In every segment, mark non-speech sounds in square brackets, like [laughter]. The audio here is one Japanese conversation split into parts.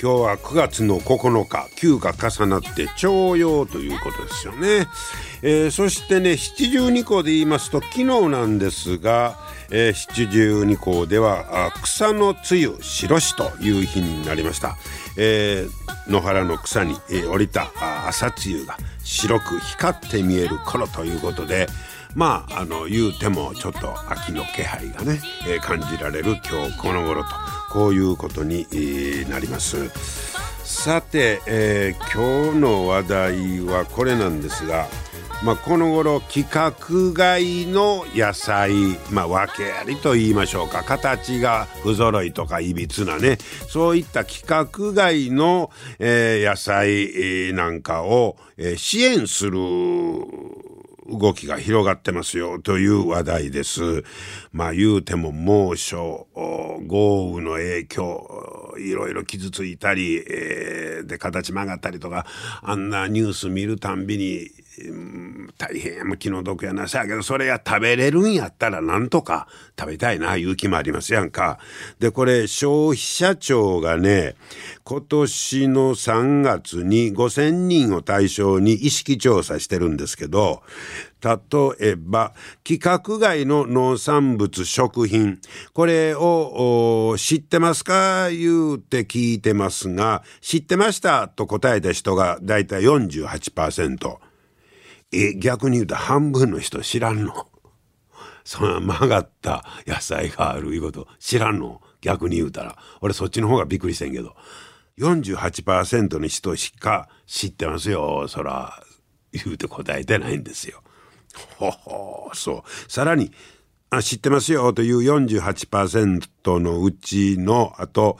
今日は9月の9日9が重なって徴用ということですよね、えー、そしてね七十二校で言いますと昨日なんですが、えー、七十二校では草の梅雨白しという日になりました、えー、野原の草に、えー、降りた朝露が白く光って見える頃ということでまああの言うてもちょっと秋の気配がね、えー、感じられる今日この頃とこういうことに、なります。さて、えー、今日の話題はこれなんですが、まあ、この頃規格外の野菜、まあ、訳ありと言いましょうか形が不揃いとかいびつなねそういった規格外の、えー、野菜なんかを、えー、支援する動きが広がってますよという話題です。まあ言うても猛暑、豪雨の影響、いろいろ傷ついたり、えー、で形曲がったりとか、あんなニュース見るたんびに、大変気の毒やなさやけどそれや食べれるんやったらなんとか食べたいないう気もありますやんか。でこれ消費者庁がね今年の3月に5,000人を対象に意識調査してるんですけど例えば規格外の農産物食品これを知ってますか？言うて聞いてますが知ってました？と答えた人がだいたい48%。逆に言うと半分の人知らんの。[laughs] そんな曲がった野菜があるいうこと。知らんの。逆に言うたら。俺そっちの方がびっくりしてんけど。48%の人しか知ってますよ。そら言うて答えてないんですよ。ほほそう。さらにあ知ってますよ。という48%のうちのあと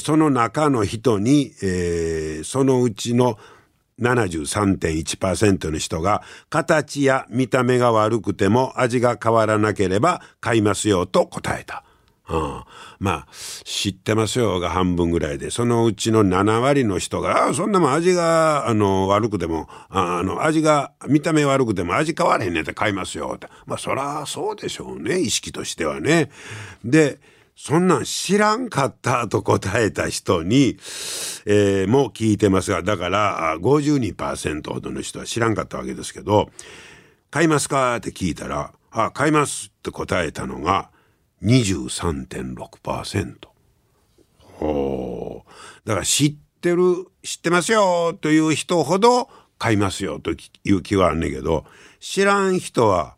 その中の人に、えー、そのうちの73.1%の人が形や見た目が悪くても味が変わらなければ買いますよと答えた。うん、まあ知ってますよが半分ぐらいでそのうちの7割の人が「あそんなもん味があの悪くてもあの味が見た目悪くても味変われへんねって買いますよ」ってまあそらそうでしょうね意識としてはね。でそんなん知らんかったと答えた人に、えー、も聞いてますが、だから52%ほどの人は知らんかったわけですけど、買いますかって聞いたら、あ、買いますって答えたのが23.6%。ほう。だから知ってる、知ってますよという人ほど買いますよという気はあんねんけど、知らん人は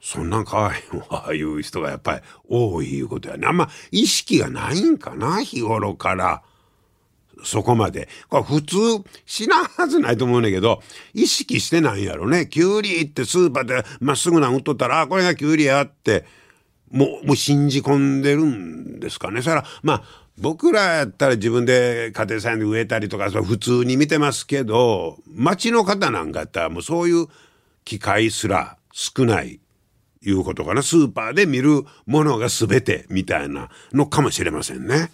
そんなん買わへんわいう人がやっぱり多いいうことやね。あんま意識がないんかな日頃から。そこまで。これ普通しなはずないと思うねんけど意識してないんやろね。きゅうりってスーパーでまっすぐなん売っとったらあこれがきゅうりやってもうもう信じ込んでるんですかね。それはまあ僕らやったら自分で家庭菜園で植えたりとかそ普通に見てますけど町の方なんかやったらもうそういう機会すら少ないいうことかな。スーパーで見るものが全てみたいなのかもしれませんね。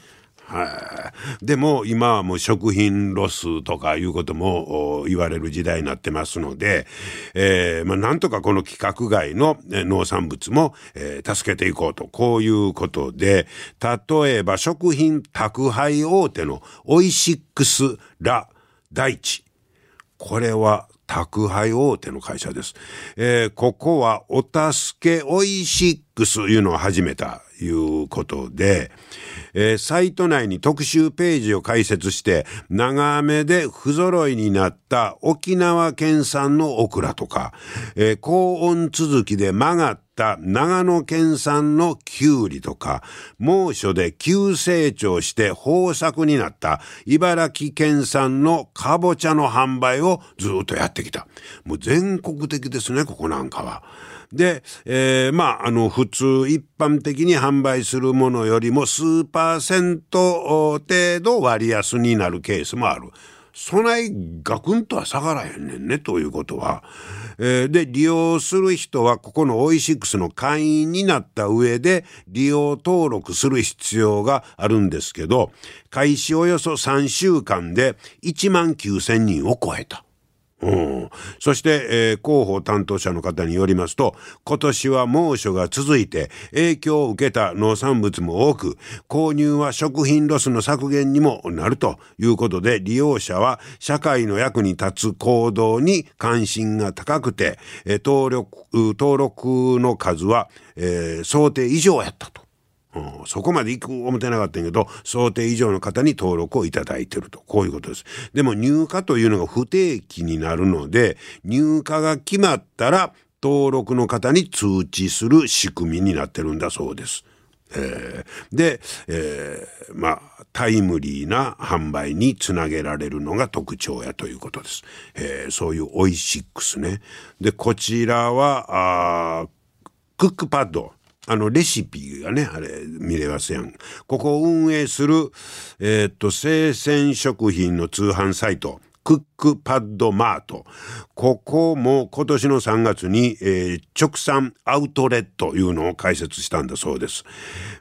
はい、でも今はもう食品ロスとかいうことも言われる時代になってますので、えーまあ、なんとかこの規格外の農産物も、えー、助けていこうと。こういうことで例えば食品宅配大手のオイシックス・ラ・大地。これは宅配大手の会社です。えー、ここはお助けオイシックスいうのを始めたいうことで、えー、サイト内に特集ページを開設して長雨で不揃いになった沖縄県産のオクラとか、えー、高温続きで曲がった長野県産のキュウリとか、猛暑で急成長して豊作になった茨城県産のかぼちゃの販売をずっとやってきた。もう全国的ですね、ここなんかは。で、えー、まあ、あの、普通一般的に販売するものよりも数パーセント程度割安になるケースもある。そないガクンとは下がらへんねんねということは。え、で、利用する人はここのオイシックスの会員になった上で利用登録する必要があるんですけど、開始およそ3週間で1万9000人を超えた。うん、そして、えー、広報担当者の方によりますと今年は猛暑が続いて影響を受けた農産物も多く購入は食品ロスの削減にもなるということで利用者は社会の役に立つ行動に関心が高くて、えー、登録登録の数は、えー、想定以上やったと。うん、そこまで行く思ってなかったんやけど、想定以上の方に登録をいただいてると。こういうことです。でも入荷というのが不定期になるので、入荷が決まったら、登録の方に通知する仕組みになってるんだそうです。えー、で、えー、まあ、タイムリーな販売につなげられるのが特徴やということです。えー、そういうオイシックスね。で、こちらは、あクックパッド。あの、レシピがね、あれ、見れますやん。ここを運営する、えー、っと、生鮮食品の通販サイト、クックパッドマート。ここも今年の3月に、えー、直産アウトレットいうのを開設したんだそうです。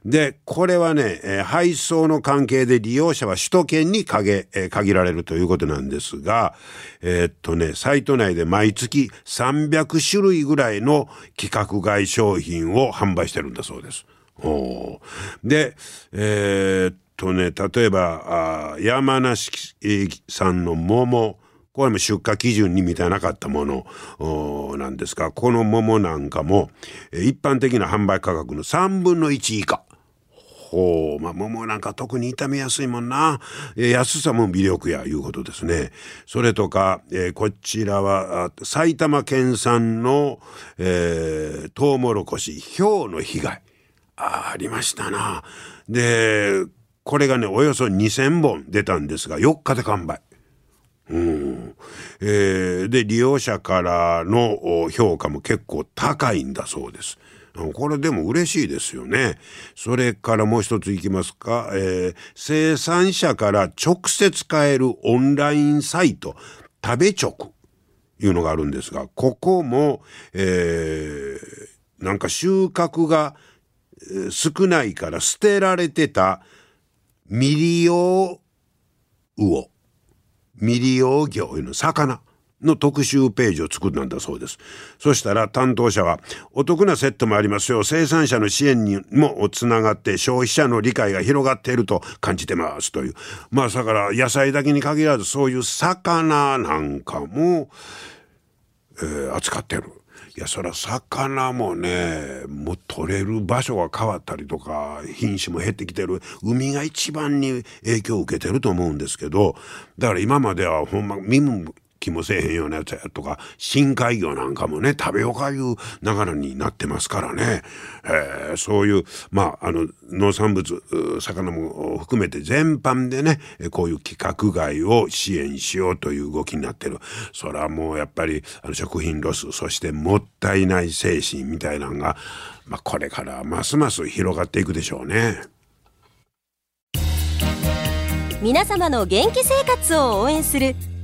で、これはね、えー、配送の関係で利用者は首都圏に限,、えー、限られるということなんですが、えー、っとね、サイト内で毎月300種類ぐらいの規格外商品を販売してるんだそうです。で、えー、とね、例えば、あ山梨産の桃、これも出荷基準に満たなかったものなんですが、この桃なんかも、一般的な販売価格の3分の1以下。ほう、まあ、桃なんか特に傷みやすいもんな。安さも魅力やいうことですね。それとか、えー、こちらは埼玉県産の、えー、トウモロコシ、氷の被害。あありましたな。で、これがね、およそ2000本出たんですが、4日で完売。うんえー、で、利用者からの評価も結構高いんだそうです。これでも嬉しいですよね。それからもう一ついきますか、えー、生産者から直接買えるオンラインサイト、食べ直いうのがあるんですが、ここも、えー、なんか収穫が少ないから捨てられてた未利用魚、未利用魚いうの魚の特集ページを作ったんだそうです。そしたら担当者は、お得なセットもありますよ。生産者の支援にもつながって消費者の理解が広がっていると感じてますという。まあだから野菜だけに限らずそういう魚なんかも、えー、扱ってる。いやそりゃ魚もねもう取れる場所が変わったりとか品種も減ってきてる。海が一番に影響を受けてると思うんですけどだから今まではほんま身も気もせえへんようなやつやとか深海魚なんかもね食べようかいう流れになってますからね、えー、そういうまああの農産物魚も含めて全般でねこういう規格外を支援しようという動きになってるそれはもうやっぱりあの食品ロスそしてもったいない精神みたいなのが、まあ、これからますます広がっていくでしょうね。皆様の元気生活を応援する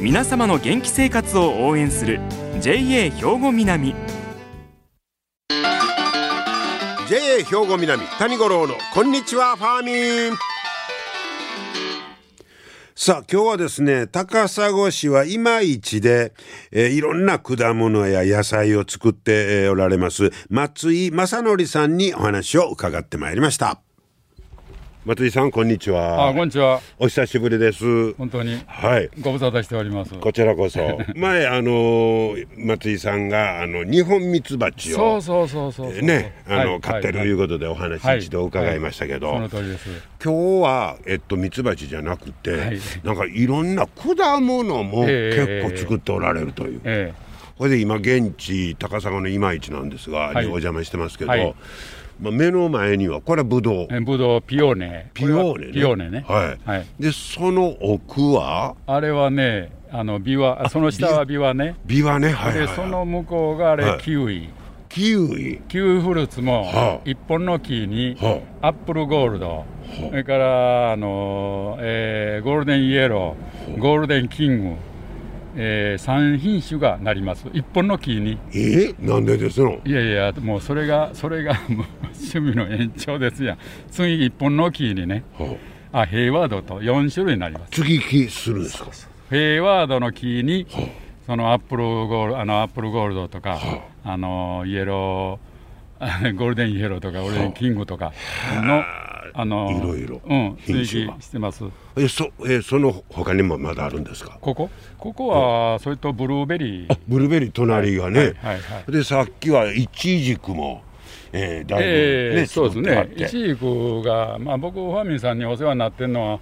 皆様の元気生活を応援する JA 兵庫南。JA 兵庫南谷五郎のこんにちはファーミン。さあ今日はですね高砂市は今市で、えー、いろんな果物や野菜を作って、おられます松井正則さんにお話を伺ってまいりました。松井さんこんにちは。あこんにちは。お久しぶりです。本当に。はい。ご無沙汰しております。こちらこそ。[laughs] 前あの松井さんがあの日本ミツバチをそうそうそうそうそう。ねあの、はい飼ってるいうことでお話はい。一度伺いましたけど、その通りです。今日はえっとミツバチじゃなくて、はい。なんかいろんな果物もええ結構作っておられるという、えこれで今現地高砂の今市なんですが、はい。にお邪魔してますけど、はいまあ、目の前にはこれはブドウ。ええぶどうピオーネ。ピオーネね。ピオーネね。はい、はい。でその奥は？あれはねあのビワあその下はビワね。ビワね。はいはい、はい、でその向こうがあれ、はい。キウイ。キウイ？キウイフルーツもはあ。一本の木にはアップルゴールド。それからあの、えーゴールデンイエローゴールデンキング、え3品種がなります。一本の木に。え？なんでですの？いやいやもうそれがそれが趣味の延長ですやん。次一本の木にね。はあヘイワードと4種類になります。接ぎ木するんですか？ヘイワードの木にそのアップルゴールあのアップルゴールドとかあのイエローゴールデンイエローとかゴールデンキングとかのあのいろいろ。うん追品種が。記してます。えそえその他にもまだあるんですか？ここ？ここはそれとブルーベリー。あブルーベリー隣がね、はいはいはい。でさっきはイチジクも、えー、だいぶ、ねええそうですね、作って。あってイチジクが、まあ、僕、ファーミンさんにお世話になってるのは、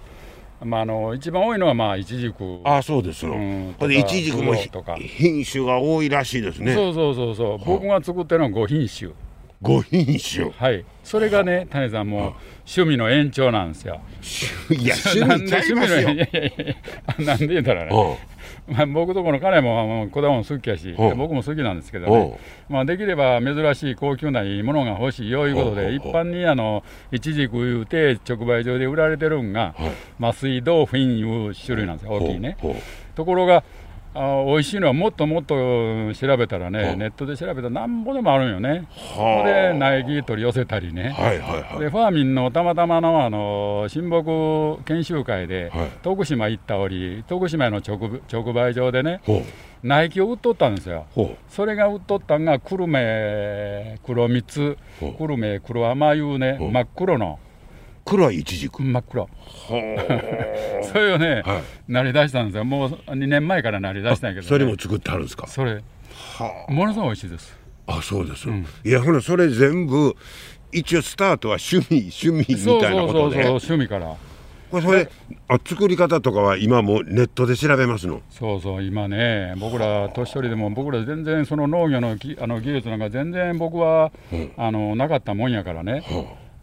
まあ、あの一番多いのは、まあ、イチジク、あそうです。の、うんほんでイチジクも品種が多いらしいですね。そうそうそうそう、僕が作ってるのは5品種、5品種。はい、それがね、谷さん、もう趣味の延長なんですよ。いや趣味ちゃいますよ。なんで言うたらね、う [laughs] まあ、僕とこの彼も果物好きやし、う。ん僕も好きなんですけどね、まあ、できれば珍しい高級ないいものが欲しいよいうことで、うん一般にあのイチジクいうて直売所で売られてるんが、麻酔ドーフィンいう種類なんですよ、大きいね。ところがあ美味しいのはもっともっと調べたらね、うんネットで調べたらなんぼでもあるんよね。はあ。で苗木取り寄せたりね。はいはいはい。でファーミンのたまたまのあの親睦研修会で、はい。徳島行った折徳島の直直売所でね苗木を売っとったんですよ。ほそれが売っとったんが久留米黒蜜。久留米黒甘いうね真っ黒のう黒いイチジク。真っ黒ほう。[laughs] それをね、はい。なりだしたんですよ。もう2年前からなりだしたんやけど、ね、それも作ってあるんですか？それ。はものすごい美味しいです。ああそうです、ん。いやほなそれ全部一応スタートは趣味趣味みそうたいなそうそうそうことで趣味から。これそれあ作り方とかは今もうネットで調べますの？そうそう今ね僕ら年寄りでも僕ら全然その農業のきあの技術なんか全然僕は、あのなかったもんやからね、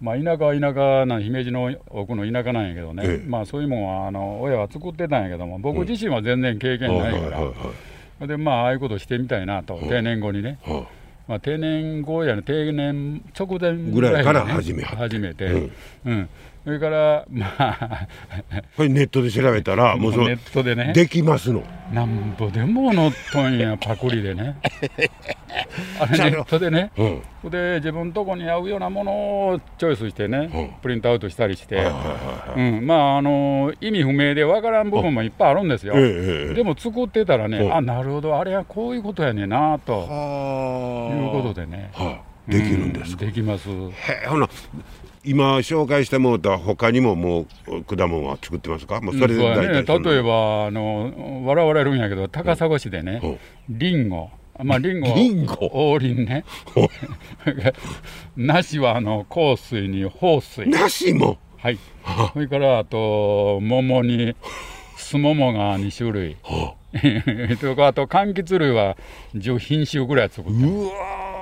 まあ、田舎は田舎な姫路の奥の田舎なんやけどね、ええ。まあそういうもんはあの親は作ってたんやけども僕自身は全然経験ないから、はいはいでまあああいうことしてみたいなと、定年後にね、はい。はいまあ、定年後やね定年直前ぐらいから始め始めて、ううんんそれからまあ [laughs] これネットで調べたらもうそのネットでね。できますの。なんぼでも載っとんやパクリでね。[laughs] あれネットでね。うん。で自分とこに合うようなものをチョイスしてね、うん。プリントアウトしたりして、うん、まああの意味不明でわからん部分もいっぱいあるんですよ、ええええでも作ってたらね、うん。あなるほどあれはこういうことやねんなとはいうことでね。はあ。できるんですか、うできます。へえほな今紹介してもらった他にももう果物は作ってますか？もうそれで大体そんな。例えばあの笑われるんやけど高砂市でね、うん。リンゴ。まあリンゴ。はリンゴ？王林ね。[laughs] 梨はあの香水に豊水。梨も？はい。それからあと桃にすももが2種類。[laughs] とかあと柑橘類は10品種ぐらい作ってうわー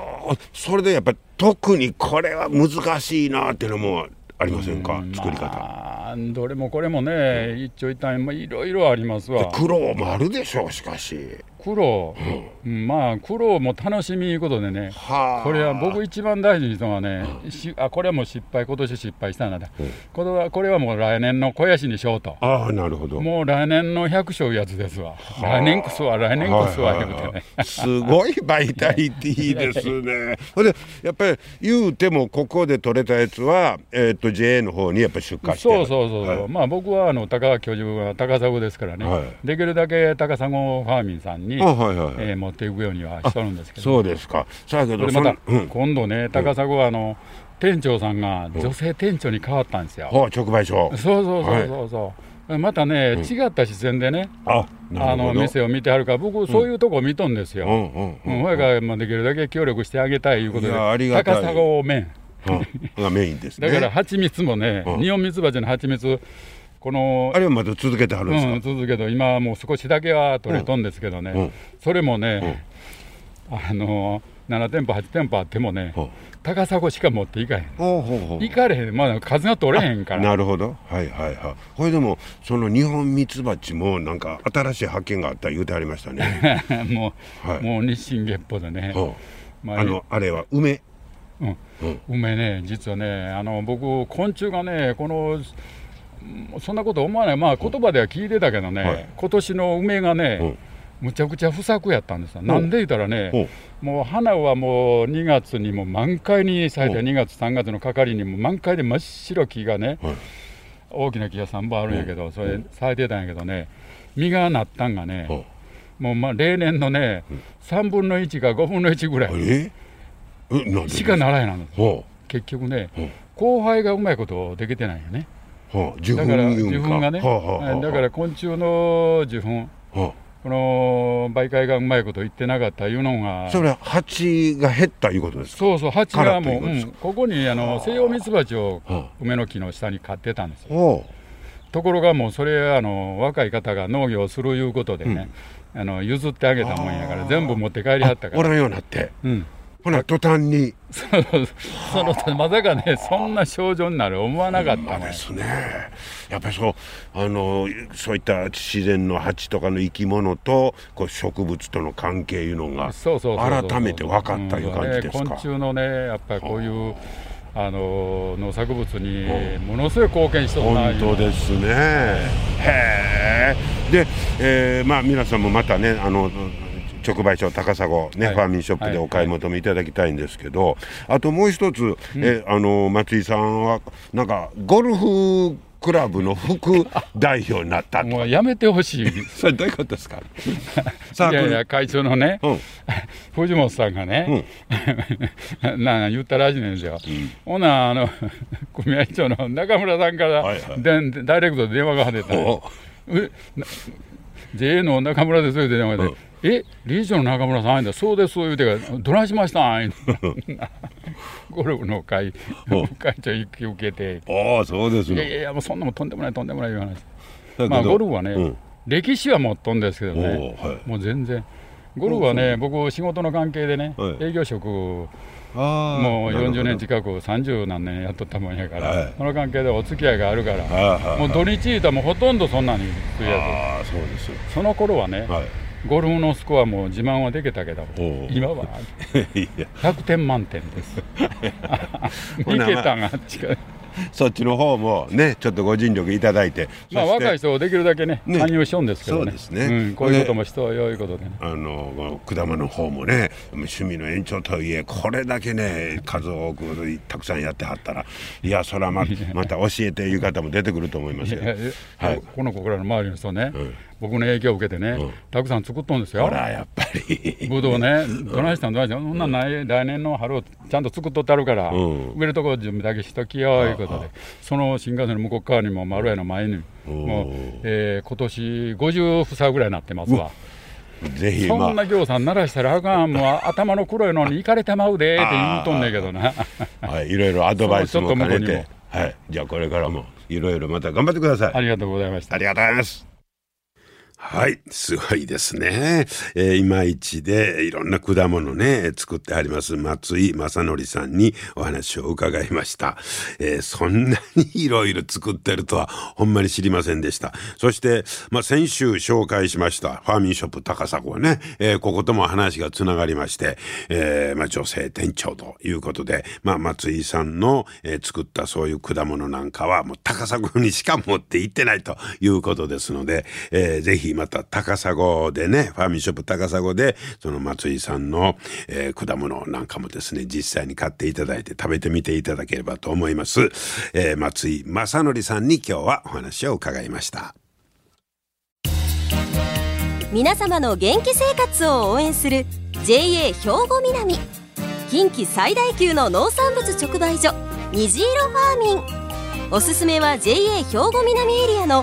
それでやっぱ特にこれは難しいなっていうのもありませんか？作り方。まあどれもこれもね一長一短まあいろいろありますわ。苦労もあるでしょうしかし苦労、うんまあ苦労も楽しみいうことでね。はあ。これは僕一番大事にしたのはね、しあこれはもう失敗今年失敗したんだ、これはこれはもう来年の肥やしにしようと。ああなるほど。もう来年の百姓いうやつですわ。来年こそは来年こそはね、すごいバイタリティですね。[laughs] ほんでやっぱり言うてもここで取れたやつは、えー、と JA の方にやっぱり出荷してそうそうそうそう、はい。まあ僕はあの高川教授は高砂ですからね、はい。できるだけ高砂ファーミンさんに、あはいはい、えー持っていくようにはしとるんですけど。そうですか。さあけどそれまた、うん。今度ね高砂はあの店長さんが女性店長に変わったんですよ。ほう直売所。そうそうそうそうそう、またね、違った視線でね、あの店を見てはるから、僕、そういうとこ見とんですよ。うんうんうん、ほやから、まあ、できるだけ協力してあげたいいうことで、高砂麺、うん。がメインですね。[laughs] だから蜂蜜もね、うん。日本蜜蜂の蜂蜜、このあれはまだ続けてはるんですか、うん、続けど、今はもう少しだけは取れとんですけどね、うん。それもね、あの7店舗、8店舗あってもね、うん。高砂しか持っていかへん。行かれへん、まだ数が取れへんから。なるほど。はいはいはい。これでもその日本ミツバチもなんか新しい発見があった言うてありましたね、[laughs] もう、はい。もう日進月歩でね、う。んまあのあれは梅？うん。うん。梅ね、実はね、あの僕、昆虫がね、このうんそんなこと思わない、まあ言葉では聞いてたけどね、はい。今年の梅がね、うん。むちゃくちゃ不作やったんですよ、なんで言ったらね、もう花はもう2月にも満開に咲いて、うん。2月、3月の係にも満開で真っ白木がね、はい。大きな木が3本あるんやけど、それ咲いてたんやけどね、実がなったんがね、ほもうまあ例年のね、3分の1か5分の1ぐらいしかならへんなんです。ほ結局ね、うん。後輩がうまいことできてないよね。うほう受粉だから受粉がね、はあはあはあだから昆虫の受粉、はこの媒介がうまいこと言ってなかったいうのが、あそれは蜂が減ったいうことですか？そうそう、蜂がもう、うん。ここにあの西洋ミツバチをは梅の木の下に飼ってたんですよ。ほところがもうそれあの若い方が農業をするいうことでね、あの譲ってあげたもんやから全部持って帰りはったから。うおらんようになって。うんほな途端に。そのまさかねそんな症状になる思わなかったね。ですね。やっぱりそうあのそういった自然の蜂とかの生き物とこう植物との関係いうのが改めて分かったいう感じですか？うんね昆虫のねやっぱりこういうあの農作物にものすごい貢献しとるな本当ですね。へえで、えーまあ皆さんもまたねあの直売所高砂ね、はい。ファーミンショップでお買い求めいただきたいんですけど、あともう一つ、えあの松井さんはなんかゴルフクラブの副 [laughs] 代表になったと。もうやめてほしい。[laughs] それどういうことですか？[laughs] いやいや会長のね、うん。藤本さんがね、なんか言ったらしいんですよ、ほなあの組合長の中村さんから、はいはい。でダイレクトで電話が出た。JA の中村ですよって電話で、え理事長の中村さんだそうです言うてからどないしましたん？[laughs] ゴルフの会お会長引き受けて。ああそうですねいやいやいやもうそんなもんとんでもないとんでもないいう話。まあゴルフはね、うん。歴史は持っとんですけどね、はい。もう全然。ゴルフはね、僕仕事の関係でね、はい。営業職もう40なるほど。年近く30何年やっとったもんやから、はい。その関係でお付き合いがあるから、もう土日いたらもうほとんどそんなに食いやああそうですつその頃はね、はいゴルフのスコアも自慢はできたけど今は。[laughs] いや。100点満点です。[laughs] ほな2桁が違うそっちの方もねちょっとご尽力いただいて。まあ若い人をできるだけねね。勧誘しようんですけどね。そうですね。うん、こういうこともしとよいうことでね。あの果物の方もね趣味の延長とはいえこれだけね数多くたくさんやってはったらいやそれはままた教えていう方も出てくると思いますよ。いやいやはい。この子らの周りの人ね、ん僕の影響を受けてね、うん。たくさん作っとんですよ。ほらやっぱり。ぶどうね、どないしたんどないしたん、そんなんない、来年の春をちゃんと作っとってあるから、うん。植えるとこ準備だけしときよいうことで、その新幹線の向こう側にも丸屋の前に、もう、えー、今年50房ぐらいになってますわ。ぜひまあ。そんな行さん鳴らしたらあかん、もう頭の黒いのに行かれてまうでって言うとんねんけどな。[laughs] はい、いろいろアドバイスも。兼ねて。はい、じゃあこれからもいろいろまた頑張ってください。ありがとうございました。あ。りがとうございます。はい、すごいですね。えー、いまいちでいろんな果物ね、作ってあります松井正則さんにお話を伺いました。えーそんなにいろいろ作ってるとはほんまに知りませんでした。そして、まあ、先週紹介しましたファーミンショップ高砂はね、えーこことも話がつながりまして、えーまあ、女性店長ということで、まあ、松井さんの、え作ったそういう果物なんかはもう高砂にしか持って行ってないということですので、えーぜひまた高砂でね、ファーミンショップ高砂で、その松井さんの、えー果物なんかもですね、実際に買っていただいて食べてみていただければと思います。えー松井正則さんに今日はお話を伺いました。皆様の元気生活を応援する JA 兵庫南近畿最大級の農産物直売所虹色ファーミンおすすめは JA 兵庫南エリアの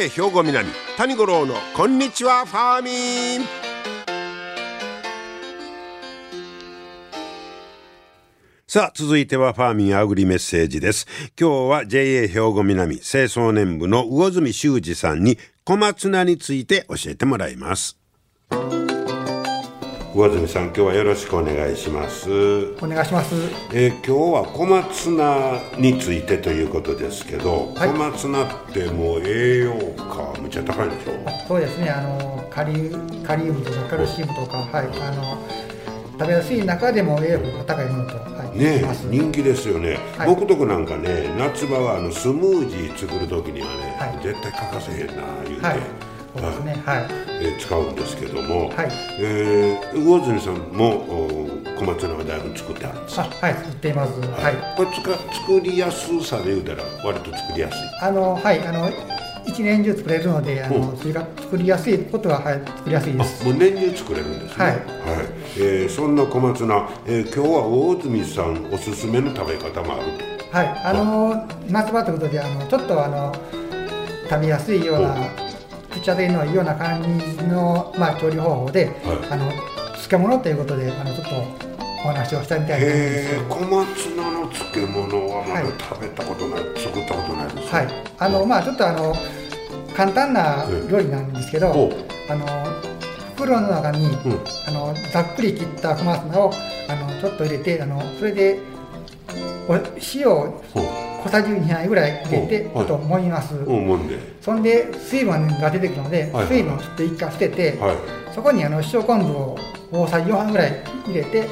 JA 兵庫南谷五郎のこんにちはファーミン。さあ続いてはファーミンアグリメッセージです。今日は JA 兵庫南清掃年部の魚住修二さんに小松菜について教えてもらいます。上住さん今日はよろしくお願いします。お願いします。えー今日は小松菜についてということですけど、はい。小松菜ってもう栄養価むっちゃ高いんでしょ？そうですね。あのカリウカリウムとかカルシウムとか、はい、あの食べやすい中でも栄養価が高いものと、はい、ね。人気ですよね、はい。僕とこなんかね夏場はあのスムージー作る時にはね、はい。絶対欠かせへんな言うて、はい、そうですね。はい、えー使うんですけども、はい。えー魚住さんもお小松菜はだいぶ作ってあるんですあ、はい、作っています。はい、これつか作りやすさで言うたら割と作りやすい。あのはい、あの一年中作れるので、あうのそれが作りやすいことははい作りやすいです。あもう年中作れるんですね。はい。えーそんな小松菜、えー今日は魚住さんおすすめの食べ方もあると？はい、あの夏場ということで、あのちょっとあの食べやすいような口当たりのいいような感じのまあ調理方法で、あの漬物ということで、あのちょっとお話をしたいみたいと思うんですへえよ。小松菜の漬物はまだはい。食べたことない、作ったことないですはい、あのまあちょっとあの簡単な料理なんですけど、あの袋の中に、うん。あのざっくり切った小松菜をあのちょっと入れて、あのそれでお塩をほう小さじ2杯ぐらい入れて、ほうちょっと揉みます。うんもんで。そんで水分が出てくるので、はい水分をちょっと一回捨てて、はい。そこにあの塩昆布を大さじ4杯ぐらい入れて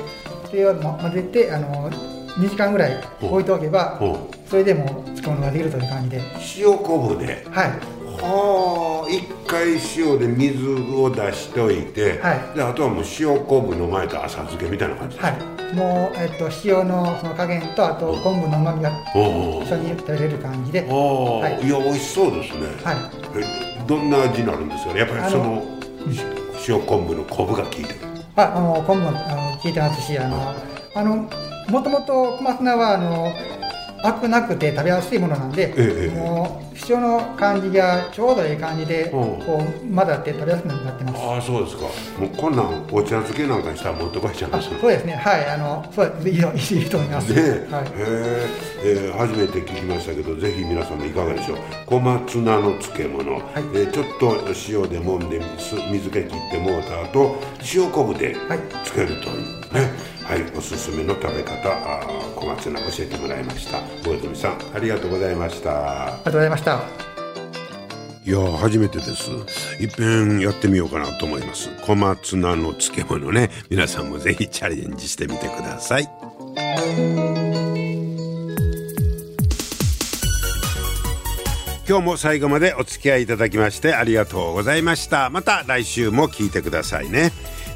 それを混ぜてあの2時間ぐらい置いておけばそれでもう漬物ができるという感じで。塩昆布で。はい。はあ一回塩で水を出しておいて、はい。であとはもう塩昆布の前と浅漬けみたいな感じです。はい。もう、えっと、塩のその加減とあと昆布の旨味がお一緒に食べれる感じで。はい。い、や美味しそうですね、はい。えどんな味になるんですかね？やっぱりそのし塩昆布の昆布が効いてる。ああの昆布も効いてますしあのあのもともと小松菜はあのアクなくて食べやすいものなんで、ええもう塩の感じがちょうどいい感じで、うん。こう混ざって食べやすくなってます。ああそうですか。もうこんなんお茶漬けなんかにしたら持ってこいちゃいあますそうですね、はい、あの、そういいと、いいと思います。ねえ、はい、へええー初めて聞きましたけどぜひ皆さんもいかがでしょう。小松菜の漬物、えーちょっと塩で揉んで水水気切ってもうた後塩昆布ではい。つけるという。ね。はい、おすすめの食べ方あー小松菜教えてもらいました。大泉さんありがとうございました。ありがとうございました。いや初めてです。いっぺんやってみようかなと思います。小松菜の漬物ね。皆さんもぜひチャレンジしてみてください。今日も最後までお付き合いいただきましてありがとうございました。また来週も聞いてくださいね